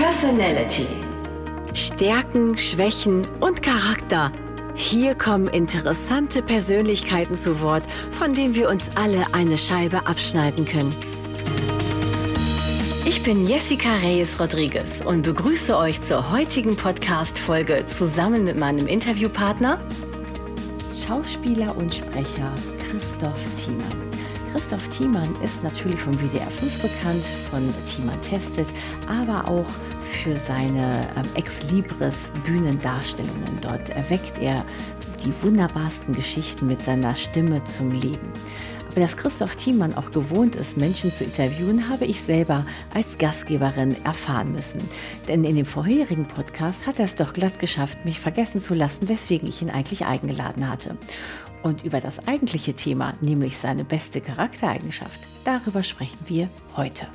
Personality. Stärken, Schwächen und Charakter. Hier kommen interessante Persönlichkeiten zu Wort, von denen wir uns alle eine Scheibe abschneiden können. Ich bin Jessica Reyes Rodriguez und begrüße euch zur heutigen Podcast-Folge zusammen mit meinem Interviewpartner, Schauspieler und Sprecher Christoph Thiemann. Christoph Thiemann ist natürlich vom WDR 5 bekannt, von Thiemann Testet, aber auch für seine ähm, Ex-Libris Bühnendarstellungen. Dort erweckt er die wunderbarsten Geschichten mit seiner Stimme zum Leben. Aber dass Christoph Thiemann auch gewohnt ist, Menschen zu interviewen, habe ich selber als Gastgeberin erfahren müssen. Denn in dem vorherigen Podcast hat er es doch glatt geschafft, mich vergessen zu lassen, weswegen ich ihn eigentlich eingeladen hatte. Und über das eigentliche Thema, nämlich seine beste Charaktereigenschaft, darüber sprechen wir heute.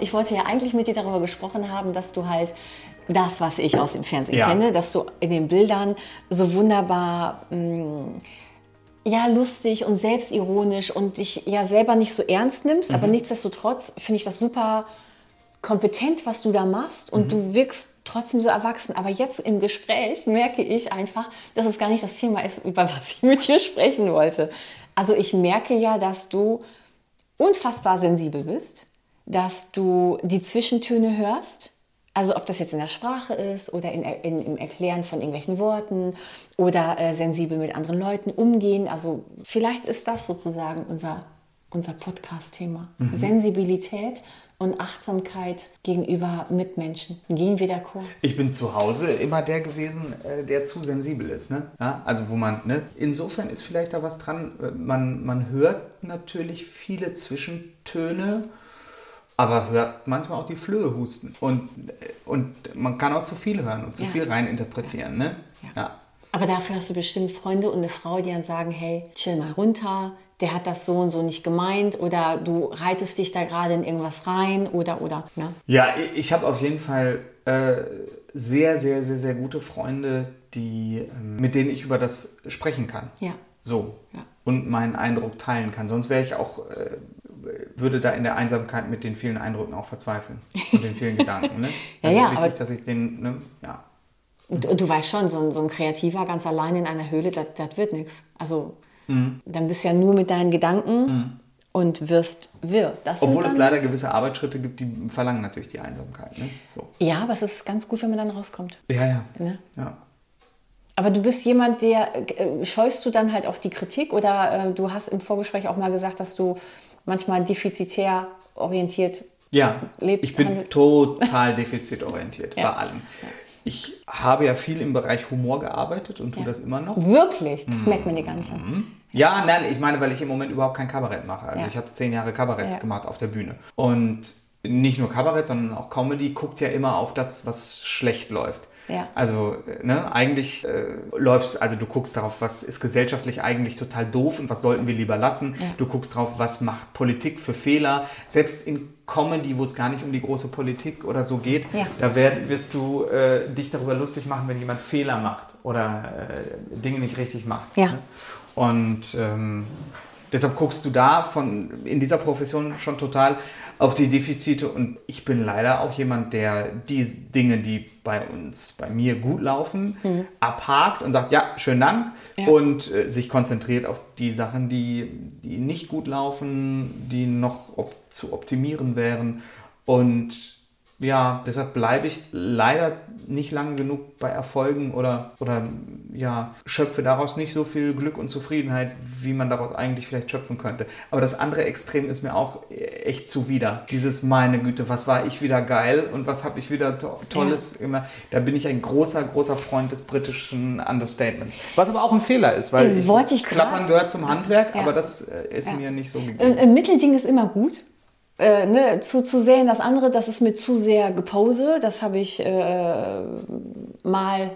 Ich wollte ja eigentlich mit dir darüber gesprochen haben, dass du halt das, was ich aus dem Fernsehen ja. kenne, dass du in den Bildern so wunderbar mh, mm, ja lustig und selbstironisch und dich ja selber nicht so ernst nimmst, mhm. aber nichtsdestotrotz finde ich das super kompetent, was du da machst und mhm. du wirkst trotzdem so erwachsen. Aber jetzt im Gespräch merke ich einfach, dass es gar nicht das Thema ist, über was ich mit dir sprechen wollte. Also ich merke ja, dass du unfassbar sensibel bist, dass du die Zwischentöne hörst. Also ob das jetzt in der Sprache ist oder in, in, im Erklären von irgendwelchen Worten oder äh, sensibel mit anderen Leuten umgehen. Also vielleicht ist das sozusagen unser, unser Podcast-Thema. Mhm. Sensibilität und Achtsamkeit gegenüber Mitmenschen. Gehen wir d'accord? Ich bin zu Hause immer der gewesen, äh, der zu sensibel ist. Ne? Ja, also wo man, ne? insofern ist vielleicht da was dran. Man, man hört natürlich viele Zwischentöne, aber hört manchmal auch die Flöhe husten. Und, und man kann auch zu viel hören und zu ja. viel reininterpretieren. Ne? Ja. ja. Aber dafür hast du bestimmt Freunde und eine Frau, die dann sagen, hey, chill mal runter, der hat das so und so nicht gemeint oder du reitest dich da gerade in irgendwas rein oder oder. Ne? Ja, ich habe auf jeden Fall äh, sehr, sehr, sehr, sehr gute Freunde, die, äh, mit denen ich über das sprechen kann. Ja. So. Ja. Und meinen Eindruck teilen kann. Sonst wäre ich auch, äh, würde da in der Einsamkeit mit den vielen Eindrücken auch verzweifeln und den vielen Gedanken. Ne? ja, ja, wichtig, aber dass ich den, ne? ja. Und, und, du weißt schon, so ein, so ein Kreativer ganz allein in einer Höhle, das wird nichts. Also Mhm. Dann bist du ja nur mit deinen Gedanken mhm. und wirst wirr. Das Obwohl es leider gewisse Arbeitsschritte gibt, die verlangen natürlich die Einsamkeit. Ne? So. Ja, aber es ist ganz gut, wenn man dann rauskommt. Ja, ja. Ne? ja. Aber du bist jemand, der äh, scheust du dann halt auch die Kritik oder äh, du hast im Vorgespräch auch mal gesagt, dass du manchmal defizitär orientiert ja, lebst. Ich bin handelst. total defizitorientiert ja. bei allem. Ja. Ich habe ja viel im Bereich Humor gearbeitet und tue ja. das immer noch. Wirklich? Das mhm. merkt man dir gar nicht an. Ja, nein, ich meine, weil ich im Moment überhaupt kein Kabarett mache. Also ja. ich habe zehn Jahre Kabarett ja. gemacht auf der Bühne. Und nicht nur Kabarett, sondern auch Comedy guckt ja immer auf das, was schlecht läuft. Ja. Also, ne, eigentlich äh, läufst, also du guckst darauf, was ist gesellschaftlich eigentlich total doof und was sollten wir lieber lassen. Ja. Du guckst darauf, was macht Politik für Fehler. Selbst in Comedy, wo es gar nicht um die große Politik oder so geht, ja. da werd, wirst du äh, dich darüber lustig machen, wenn jemand Fehler macht oder äh, Dinge nicht richtig macht. Ja. Ne? Und ähm, deshalb guckst du da von, in dieser Profession schon total auf die Defizite. Und ich bin leider auch jemand, der die Dinge, die bei uns, bei mir gut laufen, mhm. abhakt und sagt, ja, schönen Dank. Ja. Und äh, sich konzentriert auf die Sachen, die, die nicht gut laufen, die noch op zu optimieren wären. Und ja, deshalb bleibe ich leider nicht lang genug bei Erfolgen oder, oder ja, schöpfe daraus nicht so viel Glück und Zufriedenheit, wie man daraus eigentlich vielleicht schöpfen könnte. Aber das andere Extrem ist mir auch echt zuwider. Dieses, meine Güte, was war ich wieder geil und was habe ich wieder to Tolles immer. Da bin ich ein großer, großer Freund des britischen Understatements. Was aber auch ein Fehler ist, weil äh, ich, ich Klappern gehört zum Handwerk, ja. aber das äh, ist ja. mir nicht so gegeben. Ein Mittelding ist immer gut äh, ne, zu, zu sehr in das andere, das ist mir zu sehr Gepose. Das habe ich äh, mal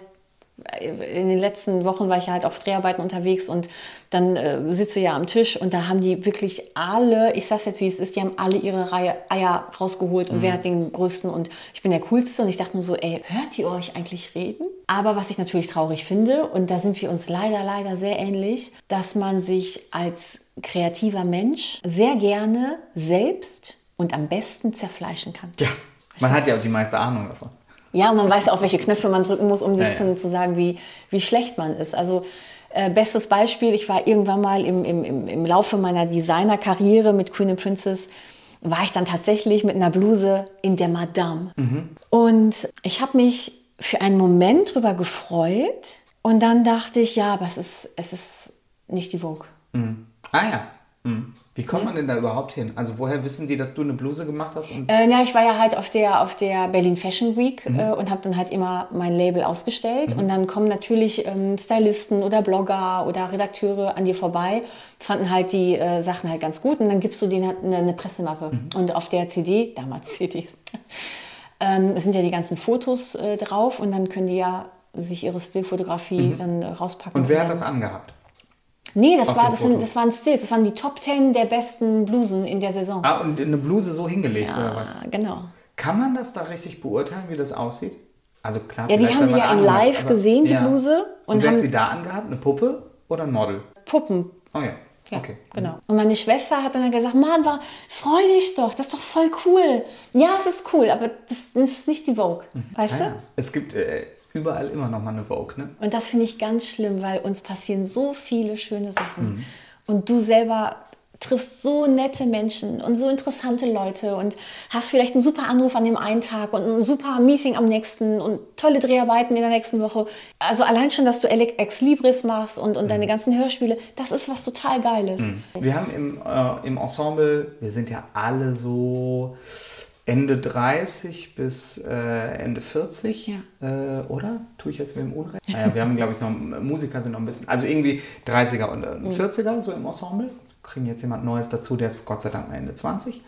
in den letzten Wochen war ich halt auf Dreharbeiten unterwegs und dann äh, sitzt du ja am Tisch und da haben die wirklich alle, ich sag's jetzt wie es ist, die haben alle ihre Reihe Eier rausgeholt und mhm. wer hat den größten und ich bin der coolste und ich dachte nur so, ey, hört ihr euch eigentlich reden? Aber was ich natürlich traurig finde und da sind wir uns leider, leider sehr ähnlich, dass man sich als kreativer Mensch sehr gerne selbst und am besten zerfleischen kann. Ja. Man hat ja auch die meiste Ahnung davon. Ja, man weiß auch, welche Knöpfe man drücken muss, um sich ja, ja. Zu, zu, sagen, wie, wie schlecht man ist. Also äh, bestes Beispiel, ich war irgendwann mal im, im, im Laufe meiner Designerkarriere mit Queen and Princess, war ich dann tatsächlich mit einer Bluse in der Madame. Mhm. Und ich habe mich für einen Moment darüber gefreut und dann dachte ich, ja, aber es ist, es ist nicht die Vogue. Mhm. Ah ja. Mhm. Wie kommt man denn da überhaupt hin? Also woher wissen die, dass du eine Bluse gemacht hast? Äh, ja, ich war ja halt auf der, auf der Berlin Fashion Week mhm. äh, und habe dann halt immer mein Label ausgestellt. Mhm. Und dann kommen natürlich ähm, Stylisten oder Blogger oder Redakteure an dir vorbei, fanden halt die äh, Sachen halt ganz gut und dann gibst du denen halt eine, eine Pressemappe. Mhm. Und auf der CD, damals CDs, ähm, sind ja die ganzen Fotos äh, drauf und dann können die ja sich ihre Stillfotografie mhm. dann rauspacken. Und wer hat das angehabt? Nee, das, war, das, sind, das waren Stills, das waren die Top 10 der besten Blusen in der Saison. Ah, und eine Bluse so hingelegt ja, oder was? genau. Kann man das da richtig beurteilen, wie das aussieht? Also klar, Ja, die haben die ja in live gesehen, die ja. Bluse. Und, und haben, hat sie da angehabt? Eine Puppe oder ein Model? Puppen. Oh ja. Ja, okay. genau. Und meine Schwester hat dann gesagt, Mann, war, freu dich doch, das ist doch voll cool. Ja, es ist cool, aber das, das ist nicht die Vogue, mhm. weißt ah, du? Es gibt äh, überall immer noch mal eine Vogue, ne? Und das finde ich ganz schlimm, weil uns passieren so viele schöne Sachen. Mhm. Und du selber triffst so nette Menschen und so interessante Leute und hast vielleicht einen super Anruf an dem einen Tag und ein super Meeting am nächsten und tolle Dreharbeiten in der nächsten Woche. Also allein schon, dass du Ex Libris machst und, und mhm. deine ganzen Hörspiele, das ist was total Geiles. Mhm. Wir haben im, äh, im Ensemble, wir sind ja alle so Ende 30 bis äh, Ende 40, ja. äh, oder? Tue ich jetzt wem Unrecht? Naja, wir haben, glaube ich, noch, Musiker sind noch ein bisschen, also irgendwie 30er und äh, 40er so im Ensemble. Kriegen jetzt jemand Neues dazu, der ist Gott sei Dank mal Ende 20.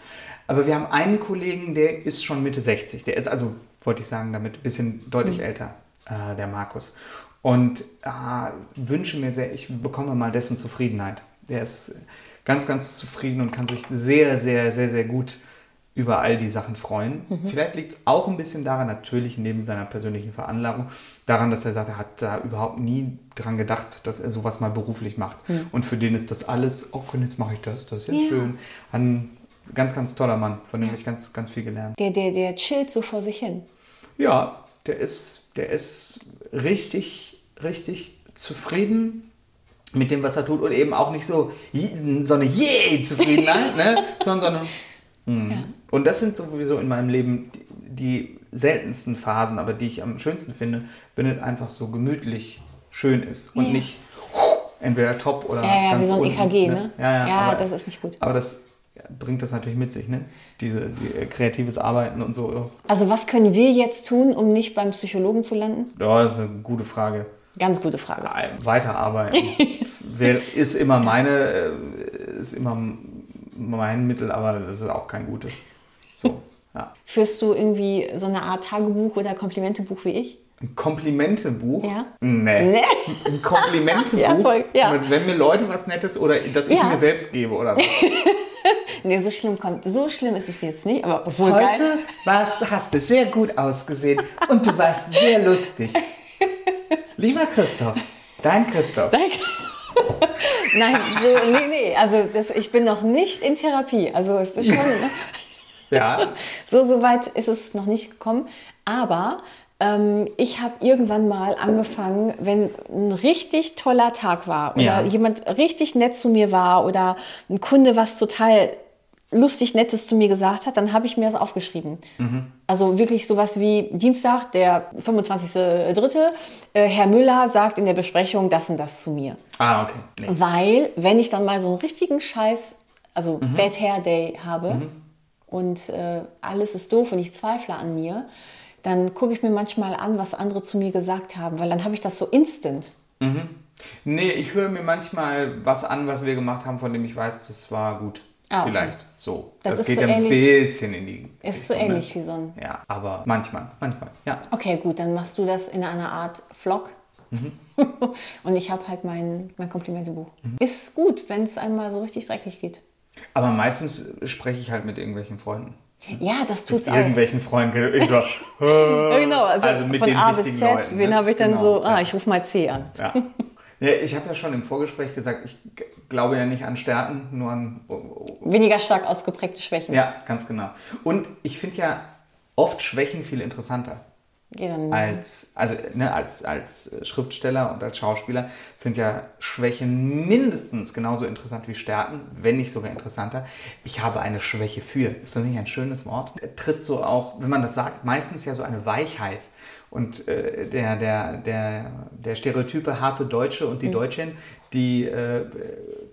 Aber wir haben einen Kollegen, der ist schon Mitte 60. Der ist also, wollte ich sagen, damit ein bisschen deutlich mhm. älter, äh, der Markus. Und äh, wünsche mir sehr, ich bekomme mal dessen Zufriedenheit. Der ist ganz, ganz zufrieden und kann sich sehr, sehr, sehr, sehr gut über all die Sachen freuen. Mhm. Vielleicht liegt es auch ein bisschen daran, natürlich neben seiner persönlichen Veranlagung, daran, dass er sagt, er hat da überhaupt nie dran gedacht, dass er sowas mal beruflich macht. Mhm. Und für den ist das alles, oh, jetzt mache ich das, das ist ja, ja. schön. Ein ganz, ganz toller Mann, von dem ja. ich ganz, ganz viel gelernt. Der, der, der chillt so vor sich hin. Ja, der ist, der ist richtig, richtig zufrieden mit dem, was er tut und eben auch nicht so, so eine Yay-Zufriedenheit, ne? sondern so eine Mhm. Ja. Und das sind sowieso in meinem Leben die, die, seltensten Phasen, aber die ich am schönsten finde, wenn es einfach so gemütlich schön ist und ja. nicht entweder top oder ja, ja, ganz wie so ein unten, EKG, ne? ne? Ja, ja, ja aber, das ist nicht gut. Aber das bringt das natürlich mit sich, ne? Diese die, äh, kreatives Arbeiten und so. Also was können wir jetzt tun, um nicht beim Psychologen zu landen? Ja, das ist eine gute Frage. Ganz gute Frage. Weiterarbeiten ist immer meine, äh, ist immer mein Mittel, aber das ist auch kein gutes. So, ja. Führst du irgendwie so eine Art Tagebuch oder Komplimentebuch wie ich? Ein Komplimentebuch? Ja. Nee. nee. Ein Komplimentebuch? ja, voll, ja. Wenn mir Leute was Nettes oder dass ich ja. mir selbst gebe oder was? nee, so schlimm kommt. So schlimm ist es jetzt nicht, aber obwohl Heute warst, hast du sehr gut ausgesehen und du warst sehr lustig. Lieber Christoph, dein Christoph. Danke. Nein, so, nee, nee, also das, ich bin noch nicht in Therapie. Also ist das schon. Ja. So, so weit ist es noch nicht gekommen. Aber ähm, ich habe irgendwann mal angefangen, wenn ein richtig toller Tag war oder ja. jemand richtig nett zu mir war oder ein Kunde was total lustig Nettes zu mir gesagt hat, dann habe ich mir das aufgeschrieben. Mhm. Also wirklich sowas wie Dienstag, der 25.03. Äh, Herr Müller sagt in der Besprechung das und das zu mir. Ah, okay. Nee. Weil, wenn ich dann mal so einen richtigen Scheiß, also mhm. Bad Hair Day habe mhm. Und äh, alles ist doof und ich zweifle an mir, dann gucke ich mir manchmal an, was andere zu mir gesagt haben, weil dann habe ich das so instant. Mhm. Nee, ich höre mir manchmal was an, was wir gemacht haben, von dem ich weiß, das war gut. Ah, okay. Vielleicht so. Das, das geht so ein bisschen in die. Ist so ähnlich wie so ein. Ja, aber manchmal, manchmal, ja. Okay, gut, dann machst du das in einer Art Vlog. Mhm. Und ich habe halt mein, mein Komplimentebuch. Mhm. Ist gut, wenn es einmal so richtig dreckig geht. Aber meistens spreche ich halt mit irgendwelchen Freunden. Ja, das tut's mit auch. Irgendwelchen Freunden. Ich so, ja, genau, also, also von A bis Z. Leuten, wen ne? habe ich dann genau, so? Ah, ich rufe mal C an. Ja. Ja, ich habe ja schon im Vorgespräch gesagt, ich glaube ja nicht an Stärken, nur an. Weniger stark ausgeprägte Schwächen. Ja, ganz genau. Und ich finde ja, oft Schwächen viel interessanter. Als, also, ne, als, als Schriftsteller und als Schauspieler sind ja Schwächen mindestens genauso interessant wie Stärken, wenn nicht sogar interessanter. Ich habe eine Schwäche für. Ist das nicht ein schönes Wort? Tritt so auch, wenn man das sagt, meistens ja so eine Weichheit. Und äh, der, der, der, der Stereotype harte Deutsche und die mhm. Deutschen, die äh,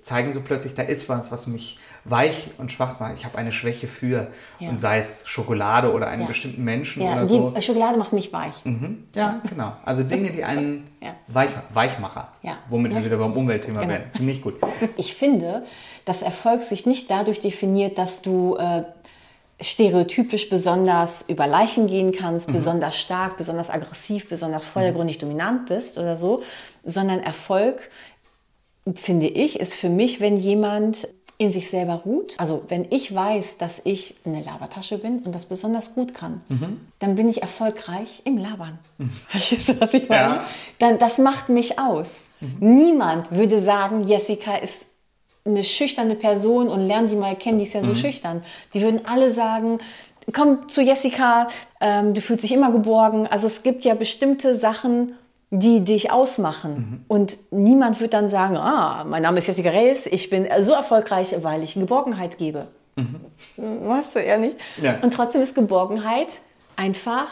zeigen so plötzlich, da ist was, was mich weich und schwach macht. Ich habe eine Schwäche für, ja. und sei es Schokolade oder einen ja. bestimmten Menschen ja, oder die so. Schokolade macht mich weich. Mhm. Ja, genau. Also Dinge, die einen weich, Weichmacher, ja. womit wir wieder beim Umweltthema genau. werden. Finde ich gut. Ich finde, dass Erfolg sich nicht dadurch definiert, dass du... Äh, stereotypisch besonders über Leichen gehen kannst, mhm. besonders stark, besonders aggressiv, besonders vordergründig mhm. dominant bist oder so, sondern Erfolg, finde ich, ist für mich, wenn jemand in sich selber ruht. Also wenn ich weiß, dass ich eine Labertasche bin und das besonders gut kann, mhm. dann bin ich erfolgreich im Labern. Mhm. Verstehst du, was ich meine? Ja. Dann, das macht mich aus. Mhm. Niemand würde sagen, Jessica ist eine schüchterne Person und lern die mal kennen, die ist ja so mhm. schüchtern. Die würden alle sagen, komm zu Jessica, ähm, du fühlst dich immer geborgen. Also es gibt ja bestimmte Sachen, die dich ausmachen. Mhm. Und niemand wird dann sagen, ah, mein Name ist Jessica Reyes, ich bin so erfolgreich, weil ich Geborgenheit gebe. Mhm. Weißt du eher nicht? Ja. Und trotzdem ist Geborgenheit einfach,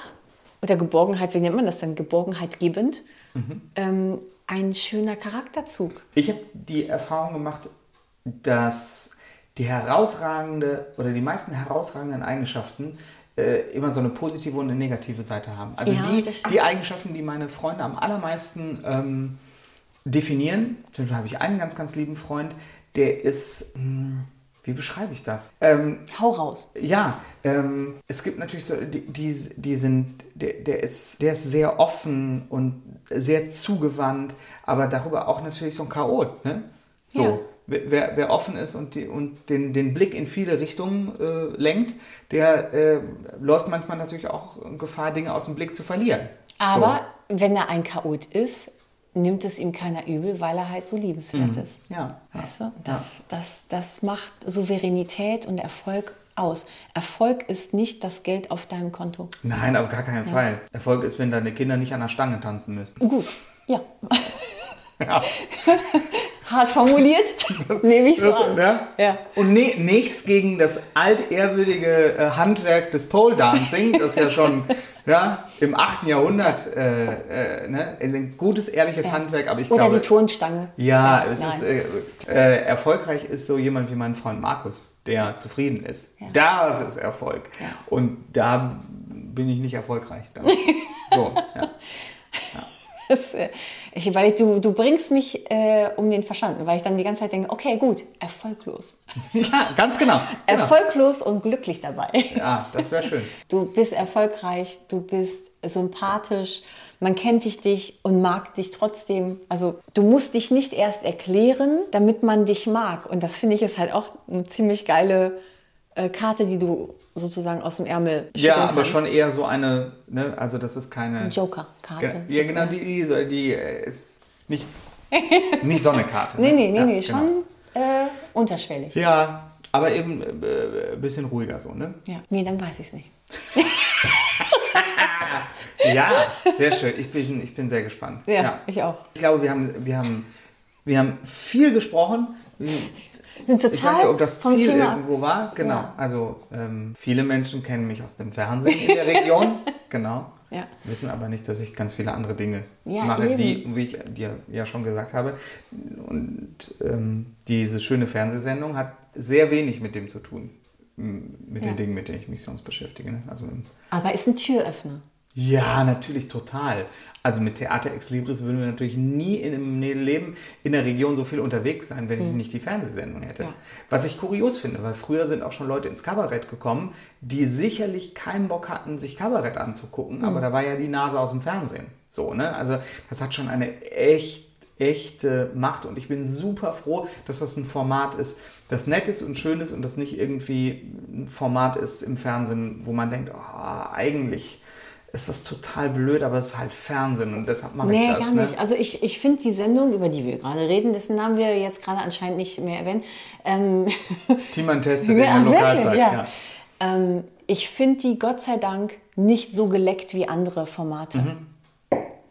oder Geborgenheit, wie nennt man das denn? Geborgenheit gebend, mhm. ähm, ein schöner Charakterzug. Ich habe die Erfahrung gemacht, dass die herausragende oder die meisten herausragenden Eigenschaften äh, immer so eine positive und eine negative Seite haben. Also ja, die, die Eigenschaften, die meine Freunde am allermeisten ähm, definieren, zum Beispiel habe ich einen ganz, ganz lieben Freund, der ist, mh, hm, wie beschreibe ich das? Ähm, Hau raus. Ja, ähm, es gibt natürlich so, die, die, die sind, der, der, ist, der ist sehr offen und sehr zugewandt, aber darüber auch natürlich so ein Chaot, ne? So. Ja wer, wer offen ist und, die, und den, den Blick in viele Richtungen äh, lenkt, der äh, läuft manchmal natürlich auch Gefahr, Dinge aus dem Blick zu verlieren. Aber so. wenn er ein Chaot ist, nimmt es ihm keiner übel, weil er halt so liebenswert mhm. ist. Ja. Weißt du? Das, ja. das, das macht Souveränität und Erfolg aus. Erfolg ist nicht das Geld auf deinem Konto. Nein, auf gar keinen ja. Fall. Erfolg ist, wenn deine Kinder nicht an der Stange tanzen müssen. Gut, ja. ja. Hart formuliert, nehme ich so an. Ja? ja. Und ne, nichts gegen das altehrwürdige äh, Handwerk des Pole Dancing, das ja schon ja, im 8. Jahrhundert äh, äh, ne, ein gutes, ehrliches ja. Handwerk. Aber ich Oder glaube, die Turnstange. Ja, es ist, äh, äh, erfolgreich ist so jemand wie mein Freund Markus, der zufrieden ist. Das ist Erfolg. Und da bin ich nicht erfolgreich. so, ja. Das, äh, ich, weil ich, du, du bringst mich äh, um den Verstand, weil ich dann die ganze Zeit denke, okay, gut, erfolglos. ja, ganz genau. genau. Erfolglos und glücklich dabei. Ja, das wäre schön. Du bist erfolgreich, du bist sympathisch, man kennt dich, dich und mag dich trotzdem. Also du musst dich nicht erst erklären, damit man dich mag. Und das finde ich ist halt auch eine ziemlich geile äh, Karte, die du sozusagen aus dem Ärmel Ja, aber kannst. schon eher so eine, ne, also das ist keine... Joker-Karte. Ja, genau, die, die, die äh, ist nicht, nicht so eine Karte. nee, nee, nee, ja, nee genau. schon äh, unterschwellig. Ja, aber eben ein äh, bisschen ruhiger so, ne? Ja, nee, dann weiß ich es nicht. ja, sehr schön. Ich bin, ich bin sehr gespannt. Ja, ja, ich auch. Ich glaube, wir haben, wir haben, wir haben viel gesprochen sind total ich nicht, ob das Ziel Thema. irgendwo war. Genau. Ja. Also ähm, viele Menschen kennen mich aus dem Fernsehen in der Region. genau. Ja. Wissen aber nicht, dass ich ganz viele andere Dinge ja, mache, eben. die, wie ich dir ja schon gesagt habe. Und ähm, diese schöne Fernsehsendung hat sehr wenig mit dem zu tun. Mit den Dingen, mit denen ich mich sonst beschäftige. Ne? Also aber ist ein Türöffner. Ja, natürlich total. Also mit Theater Ex Libris würden wir natürlich nie in einem Leben in der Region so viel unterwegs sein, wenn ich mhm. nicht die Fernsehsendung hätte. Ja. Was ich kurios finde, weil früher sind auch schon Leute ins Kabarett gekommen, die sicherlich keinen Bock hatten, sich Kabarett anzugucken, mhm. aber da war ja die Nase aus dem Fernsehen. So, ne? Also das hat schon eine echt echte Macht und ich bin super froh, dass das ein Format ist, das nett ist und schön ist und das nicht irgendwie ein Format ist im Fernsehen, wo man denkt, oh, eigentlich ist das total blöd, aber es ist halt Fernsehen und deshalb mache nee, ich das. Nee, gar nicht. Ne? Also ich, ich finde die Sendung, über die wir gerade reden, dessen haben wir jetzt gerade anscheinend nicht mehr erwähnt. Ähm, Thiemann testet in der Lokalzeit. Ja. ja. Ähm, ich finde die Gott sei Dank nicht so geleckt wie andere Formate. Mhm.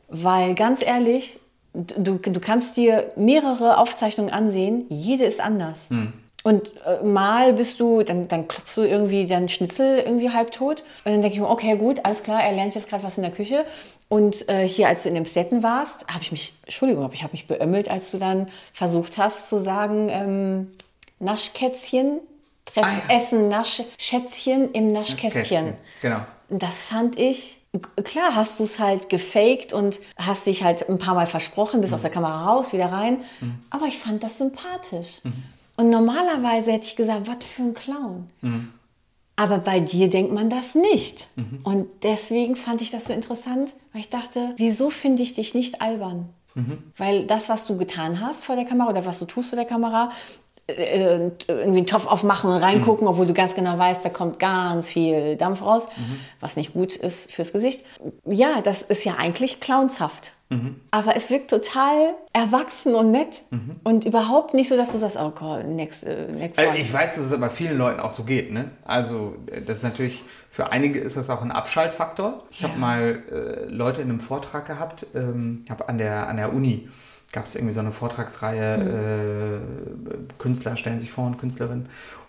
Weil ganz ehrlich, du, du kannst dir mehrere Aufzeichnungen ansehen, jede ist anders. Mhm. Und äh, mal bist du, dann, dann klopfst du irgendwie deinen Schnitzel irgendwie halbtot. Und dann denke ich mir, okay, gut, alles klar, er lernt jetzt gerade was in der Küche. Und äh, hier, als du in dem Setten warst, habe ich mich, Entschuldigung, ich habe mich beömmelt, als du dann versucht hast zu sagen, ähm, Naschkätzchen, Treff, ah, ja. Essen, Naschschätzchen im Naschkästchen. Genau. Das fand ich klar hast du es halt gefaked und hast dich halt ein paar Mal versprochen, bist mhm. aus der Kamera raus, wieder rein. Mhm. Aber ich fand das sympathisch. Mhm. Und normalerweise hätte ich gesagt, was für ein Clown. Mhm. Aber bei dir denkt man das nicht. Mhm. Und deswegen fand ich das so interessant, weil ich dachte, wieso finde ich dich nicht albern? Mhm. Weil das, was du getan hast vor der Kamera oder was du tust vor der Kamera, irgendwie einen Topf aufmachen und reingucken, mhm. obwohl du ganz genau weißt, da kommt ganz viel Dampf raus, mhm. was nicht gut ist fürs Gesicht. Ja, das ist ja eigentlich clownshaft. Mhm. Aber es wirkt total erwachsen und nett mhm. und überhaupt nicht so, dass du sagst, oh Gott, next, uh, next one. Ich weiß, dass es bei vielen Leuten auch so geht. Ne? Also das ist natürlich, für einige ist das auch ein Abschaltfaktor. Ich ja. habe mal äh, Leute in einem Vortrag gehabt, ähm, habe an der, an der Uni gab es irgendwie so eine Vortragsreihe, mhm. äh, Künstler stellen sich vor und Künstlerinnen.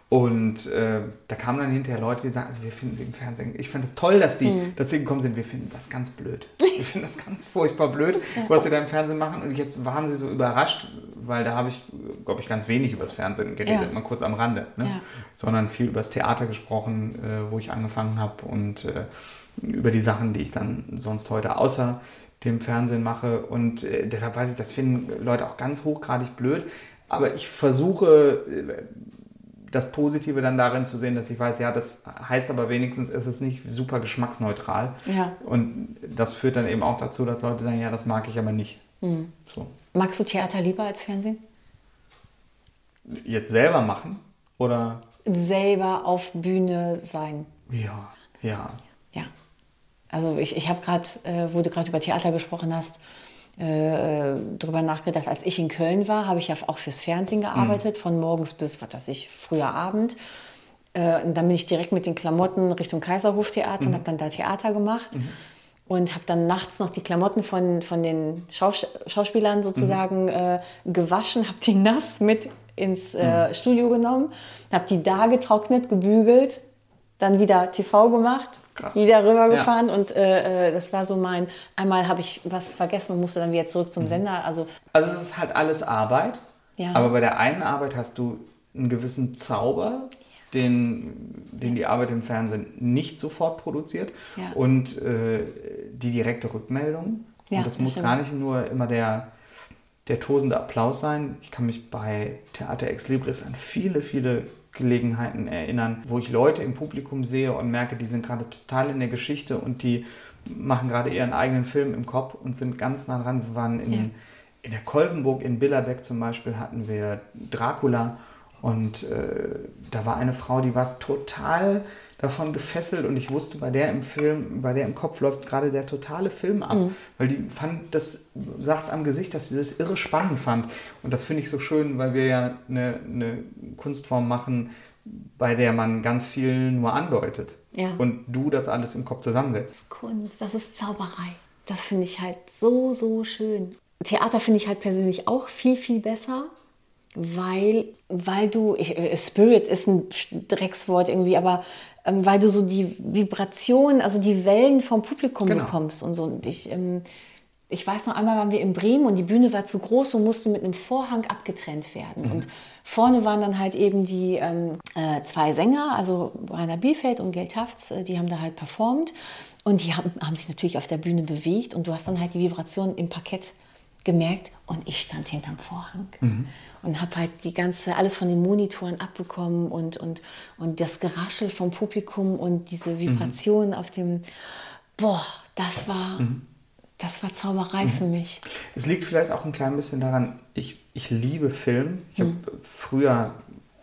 Und äh, da kamen dann hinterher Leute, die sagen, also wir finden sie im Fernsehen, ich fand es toll, dass die, mhm. dass sie gekommen sind, wir finden das ganz blöd. Wir finden das ganz furchtbar blöd, was sie da im Fernsehen machen. Und jetzt waren sie so überrascht, weil da habe ich, glaube ich, ganz wenig über das Fernsehen geredet, ja. mal kurz am Rande. Ne? Ja. Sondern viel über das Theater gesprochen, äh, wo ich angefangen habe und äh, über die Sachen, die ich dann sonst heute außer dem Fernsehen mache. Und äh, deshalb weiß ich, das finden Leute auch ganz hochgradig blöd. Aber ich versuche äh, das Positive dann darin zu sehen, dass ich weiß, ja, das heißt aber wenigstens, ist es nicht super geschmacksneutral. Ja. Und das führt dann eben auch dazu, dass Leute sagen, ja, das mag ich aber nicht. Mhm. So. Magst du Theater lieber als Fernsehen? Jetzt selber machen? Oder? Selber auf Bühne sein. Ja, ja. Ja. Also ich, ich habe gerade, äh, wo du gerade über Theater gesprochen hast, äh, drüber nachgedacht. Als ich in Köln war, habe ich ja auch fürs Fernsehen gearbeitet, mhm. von morgens bis, was weiß ich, früher Abend. Äh, und dann bin ich direkt mit den Klamotten Richtung Kaiserhoftheater mhm. und habe dann da Theater gemacht. Mhm. Und habe dann nachts noch die Klamotten von, von den Schaus Schauspielern sozusagen mhm. äh, gewaschen, habe die nass mit ins äh, mhm. Studio genommen, habe die da getrocknet, gebügelt, dann wieder TV gemacht Krass. wieder rübergefahren ja. und äh, äh, das war so mein, einmal habe ich was vergessen und musste dann wieder zurück zum mhm. Sender. Also, also es ist halt alles Arbeit, ja. aber bei der einen Arbeit hast du einen gewissen Zauber, den, den die Arbeit im Fernsehen nicht sofort produziert ja. und äh, die direkte Rückmeldung. und das, das muss stimmt. gar nicht nur immer der, der tosende Applaus sein. Ich kann mich bei Theater Ex Libris an viele, viele Gelegenheiten erinnern, wo ich Leute im Publikum sehe und merke, die sind gerade total in der Geschichte und die machen gerade ihren eigenen Film im Kopf und sind ganz nah dran. Wir waren in, ja. in der Kolvenburg in Billerbeck zum Beispiel, hatten wir Dracula und äh, da war eine Frau, die war total davon gefesselt und ich wusste, bei der im Film, bei der im Kopf läuft gerade der totale Film ab, mhm. weil die fand das, sagst am Gesicht, dass sie das irre spannend fand und das finde ich so schön, weil wir ja eine, eine Kunstform machen, bei der man ganz viel nur andeutet ja. und du das alles im Kopf zusammensetzt. Das ist Kunst, das ist Zauberei. Das finde ich halt so, so schön. Theater finde ich halt persönlich auch viel, viel besser, weil, weil du, ich, Spirit ist ein Dreckswort irgendwie, aber ähm, weil du so die Vibration, also die Wellen vom Publikum genau. bekommst und so. Und ich, ähm, ich weiß noch einmal waren wir in Bremen und die Bühne war zu groß und musste mit einem Vorhang abgetrennt werden. Mhm. Und vorne waren dann halt eben die ähm, äh, zwei Sänger, also Rainer Bielfeld und Geld Hafts, äh, die haben da halt performt. Und die haben, haben, sich natürlich auf der Bühne bewegt und du hast dann halt die Vibration im Parkett gemerkt und ich stand hinterm Vorhang mhm. und habe halt die ganze, alles von den Monitoren abbekommen und, und, und das Geraschel vom Publikum und diese Vibration mhm. auf dem, boah, das war, mhm. das war Zauberei mhm. für mich. Es liegt vielleicht auch ein klein bisschen daran, ich, ich liebe Film. Ich habe mhm. früher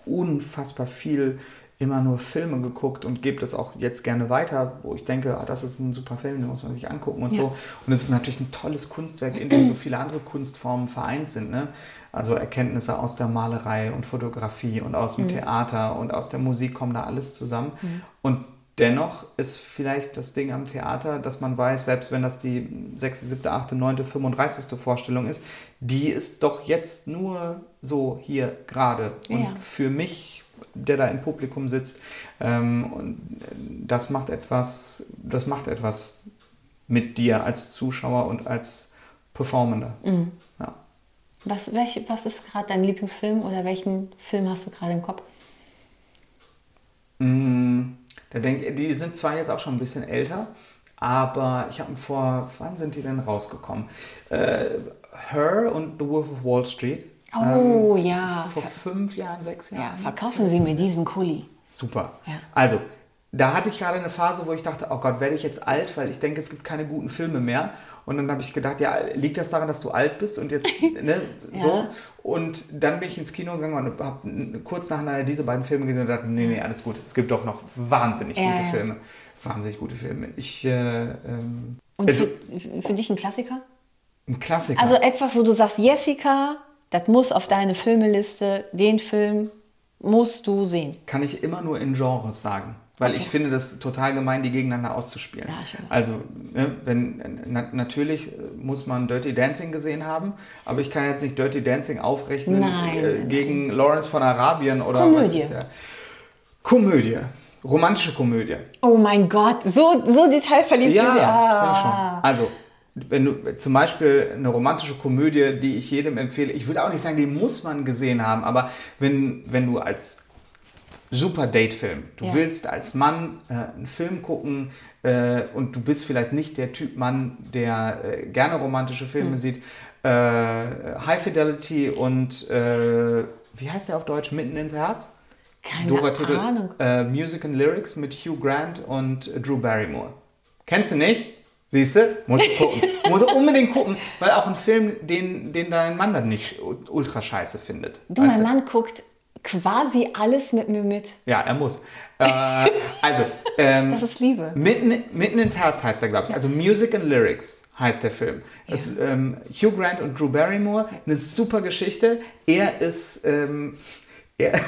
unfassbar viel immer nur Filme geguckt und gebe das auch jetzt gerne weiter, wo ich denke, ah, das ist ein super Film, den muss man sich angucken und ja. so. Und es ist natürlich ein tolles Kunstwerk, in dem so viele andere Kunstformen vereint sind. Ne? Also Erkenntnisse aus der Malerei und Fotografie und aus dem mhm. Theater und aus der Musik kommen da alles zusammen. Mhm. Und dennoch ist vielleicht das Ding am Theater, dass man weiß, selbst wenn das die 6., 7., 8., 9., 35. Vorstellung ist, die ist doch jetzt nur so hier gerade. Und ja. für mich, der da im Publikum sitzt, ähm, und das macht etwas, das macht etwas mit dir als Zuschauer und als Performender. Mhm. Ja. Was, welch, was ist gerade dein Lieblingsfilm oder welchen Film hast du gerade im Kopf? Mhm. Da denk, die sind zwar jetzt auch schon ein bisschen älter, aber ich habe vor, wann sind die denn rausgekommen? Äh, Her und The Wolf of Wall Street. Oh ähm, ja. Vor fünf Jahren, sechs Jahren. Ja, verkaufen Sie mir diesen Kuli. Super. Ja. Also, da hatte ich gerade eine Phase, wo ich dachte, oh Gott, werde ich jetzt alt, weil ich denke, es gibt keine guten Filme mehr. Und dann habe ich gedacht, ja, liegt das daran, dass du alt bist und jetzt, ne, ja. so. Und dann bin ich ins Kino gegangen und habe kurz nacheinander diese beiden Filme gesehen und dachte, nee, nee, alles gut. Es gibt doch noch wahnsinnig ja, gute ja. Filme. Wahnsinnig gute Filme. Ich, äh, ähm, Und also, für, für dich ein Klassiker? Ein Klassiker. Also etwas, wo du sagst, Jessica, das muss auf deine Filmeliste, den Film musst du sehen. Kann ich immer nur in Genres sagen. Weil okay. ich finde das total gemein, die gegeneinander auszuspielen. Ja, also, ne, wenn, na, natürlich muss man Dirty Dancing gesehen haben, aber ich kann jetzt nicht Dirty Dancing aufrechnen nein, äh, gegen nein. Lawrence von Arabien oder Komödie. Was, ja. Komödie. Romantische Komödie. Oh mein Gott, so, so detailverliebt ja, sind wir. Ah. schon. Also, wenn du zum Beispiel eine romantische Komödie, die ich jedem empfehle, ich würde auch nicht sagen, die muss man gesehen haben, aber wenn, wenn du als super Date-Film. Du ja. willst als Mann äh, einen Film gucken äh, und du bist vielleicht nicht der Typ Mann, der äh, gerne romantische Filme mhm. sieht. Äh, High Fidelity und äh, wie heißt der auf Deutsch? Mitten ins Herz? Keine Dora Titel, Ahnung. Äh, Music and Lyrics mit Hugh Grant und Drew Barrymore. Kennst du nicht? Siehst du? Muss du gucken. Muss unbedingt gucken, weil auch ein Film, den, den dein Mann dann nicht ultra scheiße findet. Du, mein Mann guckt quasi alles mit mir mit. Ja, er muss. Äh, also, ähm, das ist Liebe. Mitten, mitten ins Herz heißt er, glaube ich. Also Music and Lyrics heißt der Film. Das, ja. ähm, Hugh Grant und Drew Barrymore, eine super Geschichte. Er ist ähm, ja.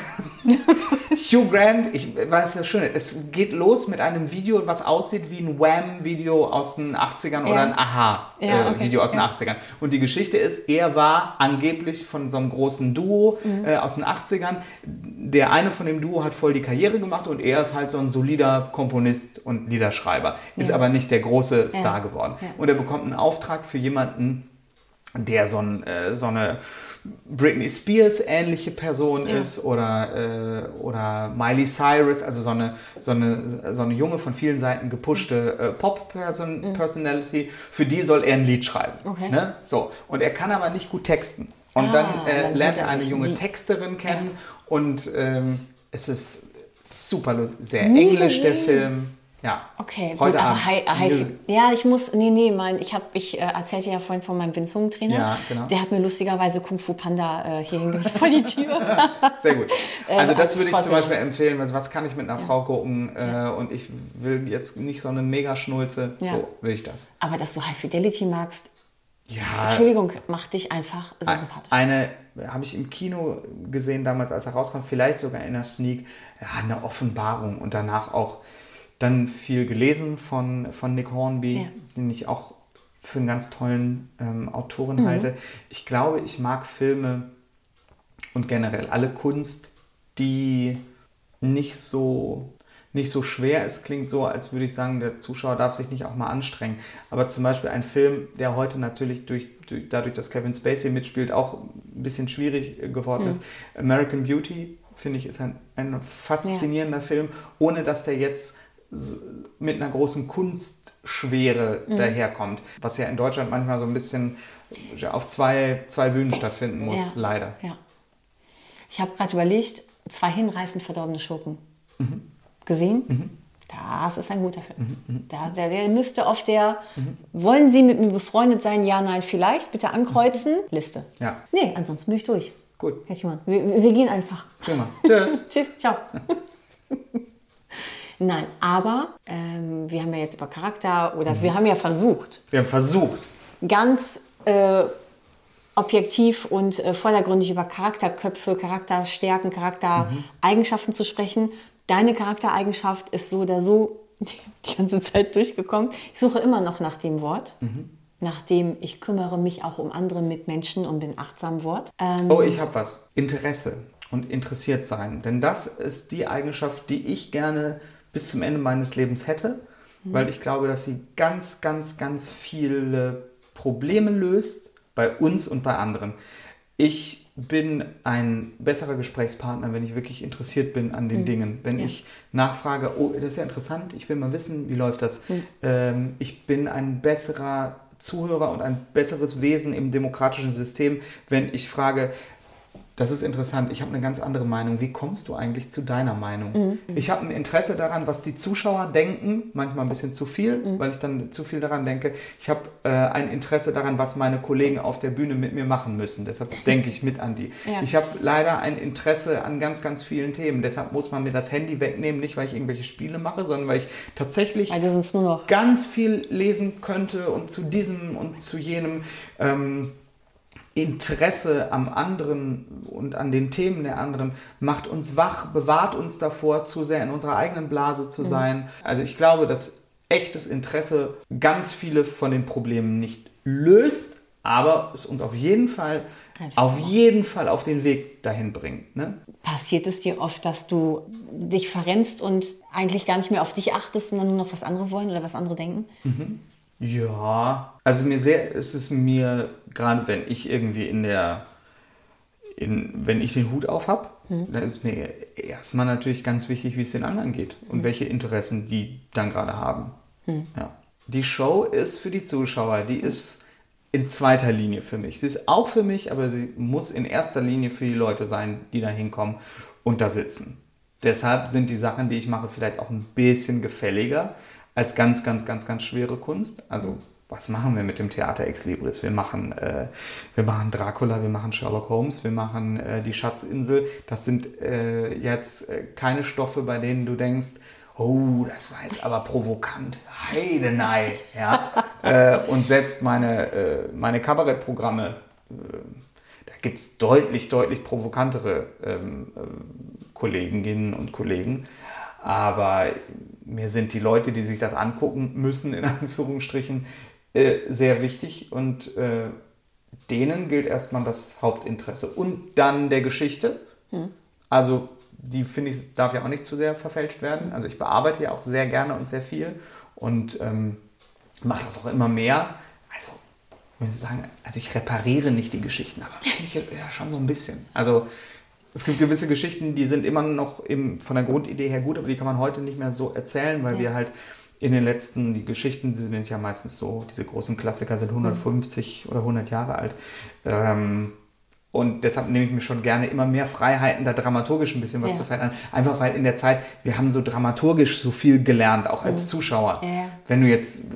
Hugh Grant, ich weiß das schön, es geht los mit einem Video, was aussieht wie ein Wham-Video aus den 80ern ja. oder ein Aha-Video ja, okay. äh, aus den 80ern. Und die Geschichte ist, er war angeblich von so einem großen Duo mhm. äh, aus den 80ern. Der eine von dem Duo hat voll die Karriere gemacht und er ist halt so ein solider Komponist und Liederschreiber. Ist aber nicht der große Star geworden. Und er bekommt einen Auftrag für jemanden, der so, ein, äh, so eine Britney Spears ähnliche Person ja. ist oder, äh, oder Miley Cyrus, also so eine, so, eine, so eine junge, von vielen Seiten gepushte äh, Pop-Personality, mhm. für die soll er ein Lied schreiben. Okay. Ne? So. Und er kann aber nicht gut texten. Und ah, dann, äh, dann lernt er eine junge Texterin kennen ja. und ähm, es ist super, sehr englisch der Film. Ja. Okay, heute gut, aber High, High, Ja, ich muss, nee, nee, mein, ich habe, ich äh, erzählte ja vorhin von meinem Winzungen-Trainer. Ja, genau. Der hat mir lustigerweise Kung Fu Panda äh, hier hingelegt vor die Tür. Sehr gut. Also das würde ich zum Beispiel empfehlen, also was kann ich mit einer ja. Frau gucken äh, ja. und ich will jetzt nicht so eine Mega-Schnulze, ja. so will ich das. Aber dass du High Fidelity magst, ja, Entschuldigung, macht dich einfach sehr sympathisch. Eine habe ich im Kino gesehen damals, als er rauskam, vielleicht sogar in der Sneak, ja, eine Offenbarung und danach auch dann viel gelesen von, von Nick Hornby, ja. den ich auch für einen ganz tollen ähm, Autoren mhm. halte. Ich glaube, ich mag Filme und generell alle Kunst, die nicht so nicht so schwer ist, klingt so, als würde ich sagen, der Zuschauer darf sich nicht auch mal anstrengen. Aber zum Beispiel ein Film, der heute natürlich durch, durch dadurch, dass Kevin Spacey mitspielt, auch ein bisschen schwierig geworden mhm. ist. American Beauty, finde ich, ist ein, ein faszinierender ja. Film, ohne dass der jetzt mit einer großen Kunstschwere mhm. daherkommt, was ja in Deutschland manchmal so ein bisschen auf zwei, zwei Bühnen stattfinden muss, ja. leider. Ja. Ich habe gerade überlegt, zwei hinreißend verdorbene Schurken mhm. gesehen. Mhm. Das ist ein guter Film. Mhm. mhm. Da, der, der, müsste auf der. Wollen Sie mit mir befreundet sein? Ja, nein, vielleicht. Bitte ankreuzen. Mhm. Liste. Ja. Nee, ansonsten bin ich durch. Gut. Herr Schumann, wir, wir gehen einfach. Prima. Tschüss. Tschüss, ciao. Nein, aber ähm, wir haben ja jetzt über Charakter oder mhm. wir haben ja versucht. Wir haben versucht. Ganz äh, objektiv und äh, vordergründig über Charakterköpfe, Charakterstärken, Charaktereigenschaften mhm. zu sprechen. deine Charaktereigenschaft ist so oder so die ganze Zeit durchgekommen. Ich suche immer noch nach dem Wort. Mhm. Nachdem ich kümmere mich auch um andere Mitmenschen und bin achtsam Wort. Ähm, oh, ich habe was. Interesse und interessiert sein. Denn das ist die Eigenschaft, die ich gerne bis zum Ende meines Lebens hätte, mhm. weil ich glaube, dass sie ganz, ganz, ganz viele Probleme löst bei uns und bei anderen. Ich bin ein besserer Gesprächspartner, wenn ich wirklich interessiert bin an den mhm. Dingen. Wenn ja. ich nachfrage, oh, das ist ja interessant, ich will mal wissen, wie läuft das. Mhm. Ähm, ich bin ein besserer Zuhörer und ein besseres Wesen im demokratischen System, wenn ich frage, das ist interessant. Ich habe eine ganz andere Meinung. Wie kommst du eigentlich zu deiner Meinung? Mhm. Ich habe ein Interesse daran, was die Zuschauer denken, manchmal ein bisschen zu viel, mhm. weil ich dann zu viel daran denke. Ich habe äh, ein Interesse daran, was meine Kollegen auf der Bühne mit mir machen müssen. Deshalb denke ich mit an die. Ja. Ich habe leider ein Interesse an ganz, ganz vielen Themen. Deshalb muss man mir das Handy wegnehmen, nicht weil ich irgendwelche Spiele mache, sondern weil ich tatsächlich also ganz viel lesen könnte und zu diesem und zu jenem. Ähm, Interesse am anderen und an den Themen der anderen macht uns wach, bewahrt uns davor, zu sehr in unserer eigenen Blase zu mhm. sein. Also ich glaube, dass echtes Interesse ganz viele von den Problemen nicht löst, aber es uns auf jeden Fall, Einfach auf jeden Fall auf den Weg dahin bringt. Ne? Passiert es dir oft, dass du dich verrennst und eigentlich gar nicht mehr auf dich achtest, sondern nur noch was andere wollen oder was andere denken? Mhm. Ja, also mir sehr, ist es mir, gerade wenn ich irgendwie in der, in, wenn ich den Hut auf habe, hm. dann ist mir erstmal natürlich ganz wichtig, wie es den anderen geht und hm. welche Interessen die dann gerade haben. Hm. Ja. Die Show ist für die Zuschauer, die ist in zweiter Linie für mich. Sie ist auch für mich, aber sie muss in erster Linie für die Leute sein, die da hinkommen und da sitzen. Deshalb sind die Sachen, die ich mache, vielleicht auch ein bisschen gefälliger, als ganz, ganz, ganz, ganz schwere Kunst. Also was machen wir mit dem Theater Ex Libris? Wir machen, äh, wir machen Dracula, wir machen Sherlock Holmes, wir machen äh, die Schatzinsel. Das sind äh, jetzt äh, keine Stoffe, bei denen du denkst, oh, das war jetzt aber provokant. Heidenei. Ja? Äh, und selbst meine, äh, meine Kabarettprogramme, da gibt es deutlich, deutlich provokantere ähm, Kolleginnen und Kollegen. Aber mir sind die Leute, die sich das angucken müssen, in Anführungsstrichen, äh, sehr wichtig und äh, denen gilt erstmal das Hauptinteresse. Und dann der Geschichte. Hm. Also die finde ich, darf ja auch nicht zu sehr verfälscht werden. Also ich bearbeite ja auch sehr gerne und sehr viel und ähm, mache das auch immer mehr. Also ich muss sagen, also ich repariere nicht die Geschichten, aber ich ja schon so ein bisschen. Also es gibt gewisse Geschichten, die sind immer noch im, von der Grundidee her gut, aber die kann man heute nicht mehr so erzählen, weil ja. wir halt in den letzten, die Geschichten sind ja meistens so, diese großen Klassiker sind 150 mhm. oder 100 Jahre alt. Ähm, und deshalb nehme ich mir schon gerne immer mehr Freiheiten, da dramaturgisch ein bisschen was ja. zu verändern. Einfach weil in der Zeit, wir haben so dramaturgisch so viel gelernt, auch als mhm. Zuschauer. Ja. Wenn du jetzt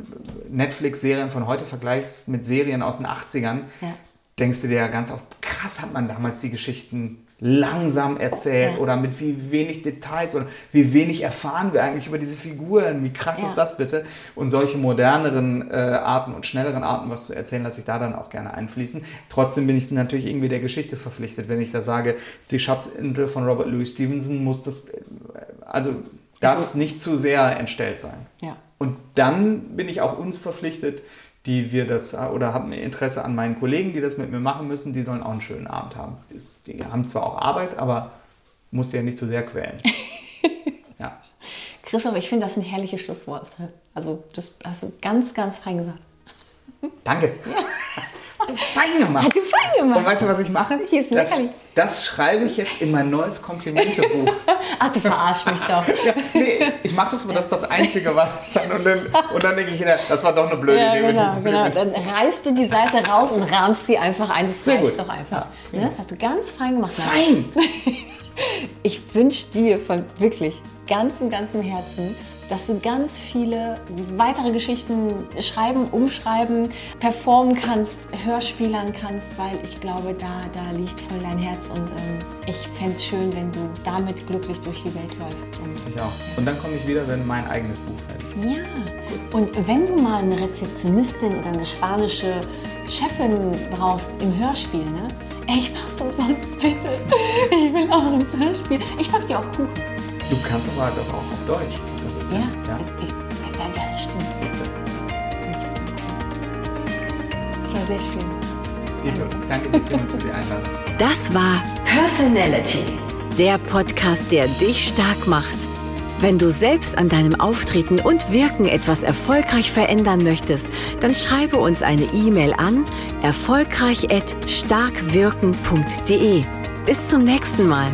Netflix-Serien von heute vergleichst mit Serien aus den 80ern, ja. denkst du dir ja ganz oft, krass hat man damals die Geschichten langsam erzählt ja. oder mit wie wenig Details oder wie wenig erfahren wir eigentlich über diese Figuren. Wie krass ja. ist das bitte? Und solche moderneren äh, Arten und schnelleren Arten, was zu erzählen, lasse ich da dann auch gerne einfließen. Trotzdem bin ich natürlich irgendwie der Geschichte verpflichtet. Wenn ich da sage, es ist die Schatzinsel von Robert Louis Stevenson, muss das, äh, also darf es also, nicht zu sehr entstellt sein. Ja. Und dann bin ich auch uns verpflichtet, die wir das oder haben Interesse an meinen Kollegen, die das mit mir machen müssen, die sollen auch einen schönen Abend haben. Die haben zwar auch Arbeit, aber musst ja nicht zu sehr quälen. ja. Christoph, ich finde das ein herrliches Schlusswort. Also, das hast du ganz, ganz fein gesagt. Danke. Ja. Hat du fein gemacht. Hat du fein gemacht. Und weißt du, was ich mache? Hier ist das, das schreibe ich jetzt in mein neues Komplimentebuch. Ach, du verarsch mich doch. Ja, nee, ich mache das, aber das ist das Einzige, was dann und dann, und dann denke ich, das war doch eine blöde ja, Idee. Genau, genau. Dann reißt du die Seite raus und rahmst sie einfach ein. Das Sehr reicht gut. doch einfach. Ja, ne? Das hast du ganz fein gemacht. Fein! Ich wünsche dir von wirklich ganzem, ganzem Herzen, dass du ganz viele weitere Geschichten schreiben, umschreiben, performen kannst, hörspielern kannst, weil ich glaube, da, da liegt voll dein Herz und ähm, ich fände es schön, wenn du damit glücklich durch die Welt läufst. Und, ich auch. Und dann komme ich wieder, wenn mein eigenes Buch fällt. Ja. Und wenn du mal eine Rezeptionistin oder eine spanische Chefin brauchst im Hörspiel, ne? Ey, ich mach's umsonst, bitte. Ich will auch ins Hörspiel. Ich pack dir auch Kuchen. Du kannst aber das auch auf Deutsch. Ja, ja. Ich, ja, ja, das stimmt. Siehst du? Das war sehr schön. Dito, danke dir für die Einladung. Das war Personality, der Podcast, der dich stark macht. Wenn du selbst an deinem Auftreten und Wirken etwas erfolgreich verändern möchtest, dann schreibe uns eine E-Mail an erfolgreich@starkwirken.de. Bis zum nächsten Mal.